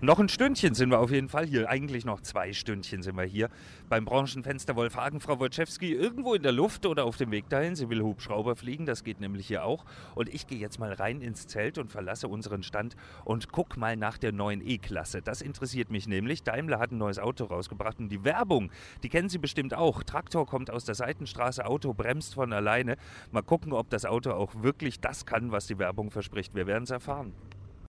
Noch ein Stündchen sind wir auf jeden Fall hier. Eigentlich noch zwei Stündchen sind wir hier beim Branchenfenster Wolfhagen. Frau Wojciewski irgendwo in der Luft oder auf dem Weg dahin. Sie will Hubschrauber fliegen, das geht nämlich hier auch. Und ich gehe jetzt mal rein ins Zelt und verlasse unseren Stand und guck mal nach der neuen E-Klasse. Das interessiert mich nämlich. Daimler hat ein neues Auto rausgebracht und die Werbung, die kennen Sie bestimmt auch. Traktor kommt aus der Seitenstraße, Auto bremst von alleine. Mal gucken, ob das Auto auch wirklich das kann, was die Werbung verspricht. Wir werden es erfahren.